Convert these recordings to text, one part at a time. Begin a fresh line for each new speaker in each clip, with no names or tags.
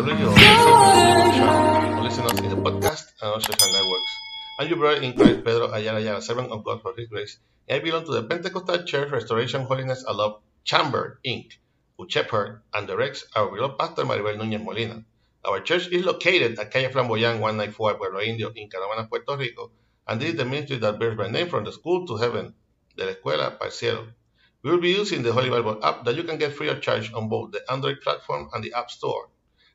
Radio, or listen us in the podcast and on social networks. I'm your brother in Christ, Pedro Ayala Ayala, servant of God for His grace. I belong to the Pentecostal Church Restoration Holiness Love Chamber, Inc., who shepherd and directs our beloved pastor Maribel Núñez Molina. Our church is located at Calle Flamboyant 194, Pueblo Indio, in Canóvanas, Puerto Rico, and this is the ministry that bears my name from the school to heaven, de la escuela para el cielo. We will be using the Holy Bible app that you can get free of charge on both the Android platform and the App Store.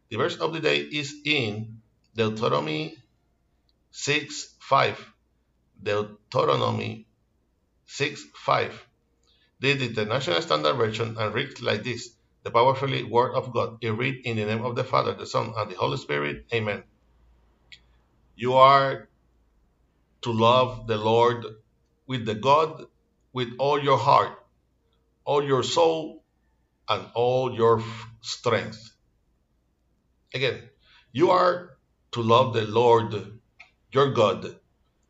The verse of the day is in Deuteronomy 6 5. Deuteronomy 6 5. This is the International Standard Version and reads like this The powerfully Word of God is read in the name of the Father, the Son, and the Holy Spirit. Amen. You are to love the Lord with the God with all your heart all your soul and all your strength. Again, you are to love the Lord your God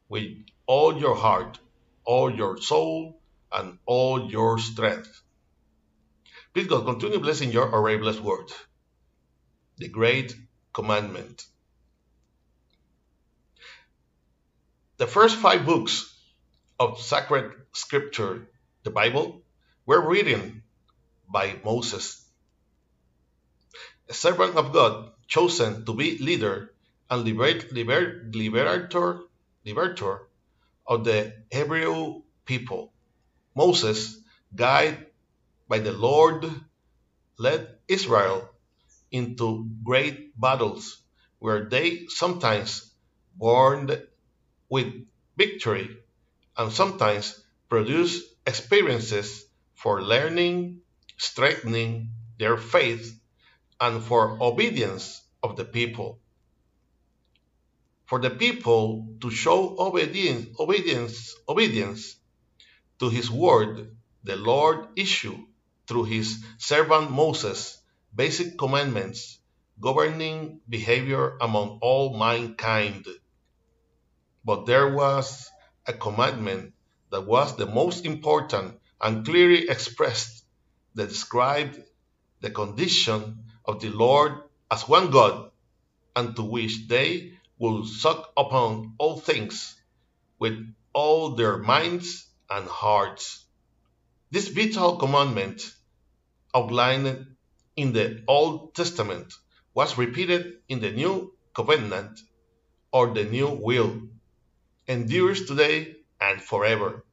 with all your heart, all your soul, and all your strength. Please God, continue blessing your already blessed word, the great commandment. The first five books of sacred scripture, the Bible, were written by Moses, a servant of God chosen to be leader and liber- liber- liberator, liberator of the Hebrew people. Moses, guided by the Lord, led Israel into great battles where they sometimes burned with victory and sometimes produced experiences for learning, strengthening their faith, and for obedience of the people. For the people to show obedience, obedience, obedience to his word, the Lord issued through his servant Moses basic commandments governing behavior among all mankind. But there was a commandment that was the most important and clearly expressed that described the condition of the Lord as one God, and to which they will suck upon all things with all their minds and hearts. This vital commandment, outlined in the Old Testament, was repeated in the New Covenant or the New Will, endures today and forever.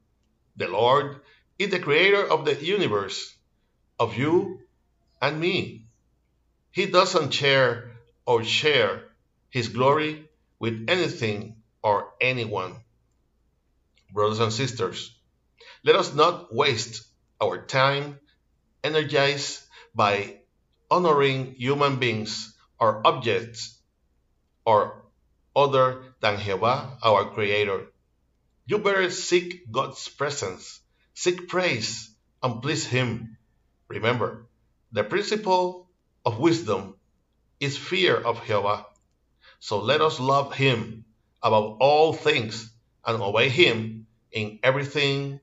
The Lord is the creator of the universe, of you and me. He doesn't share or share his glory with anything or anyone. Brothers and sisters, let us not waste our time energized by honoring human beings or objects or other than Jehovah, our Creator. You better seek God's presence Seek praise and please Him. Remember, the principle of wisdom is fear of Jehovah. So let us love Him above all things and obey Him in everything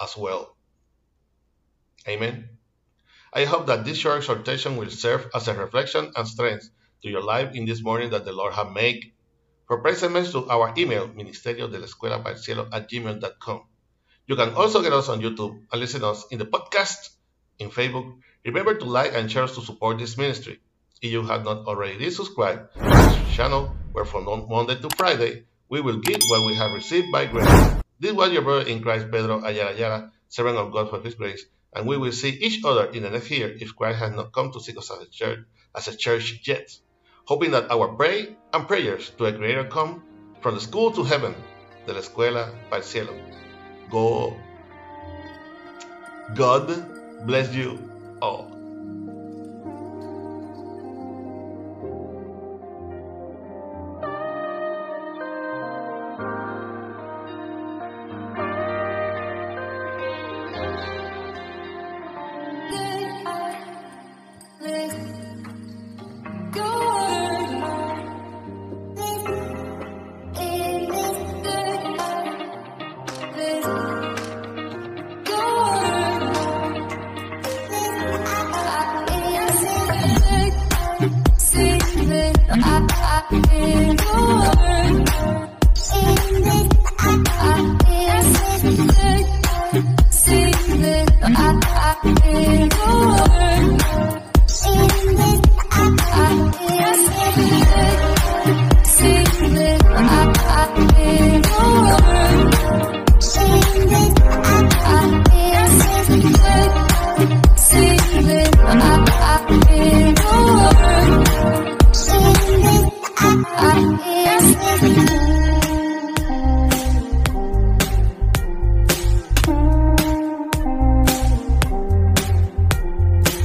as well. Amen. I hope that this short exhortation will serve as a reflection and strength to your life in this morning that the Lord has made. For and to our email, ministerio de la escuela cielo at gmail.com. You can also get us on YouTube and listen us in the podcast in Facebook. Remember to like and share to support this ministry. If you have not already subscribed to this channel, where from Monday to Friday, we will give what we have received by grace. This was your brother in Christ, Pedro Ayala Ayala, servant of God for His grace, and we will see each other in the next year if Christ has not come to seek us as a church, as a church yet. Hoping that our pray and prayers to a Creator come from the school to heaven, de la escuela para el cielo. Go. God bless you all.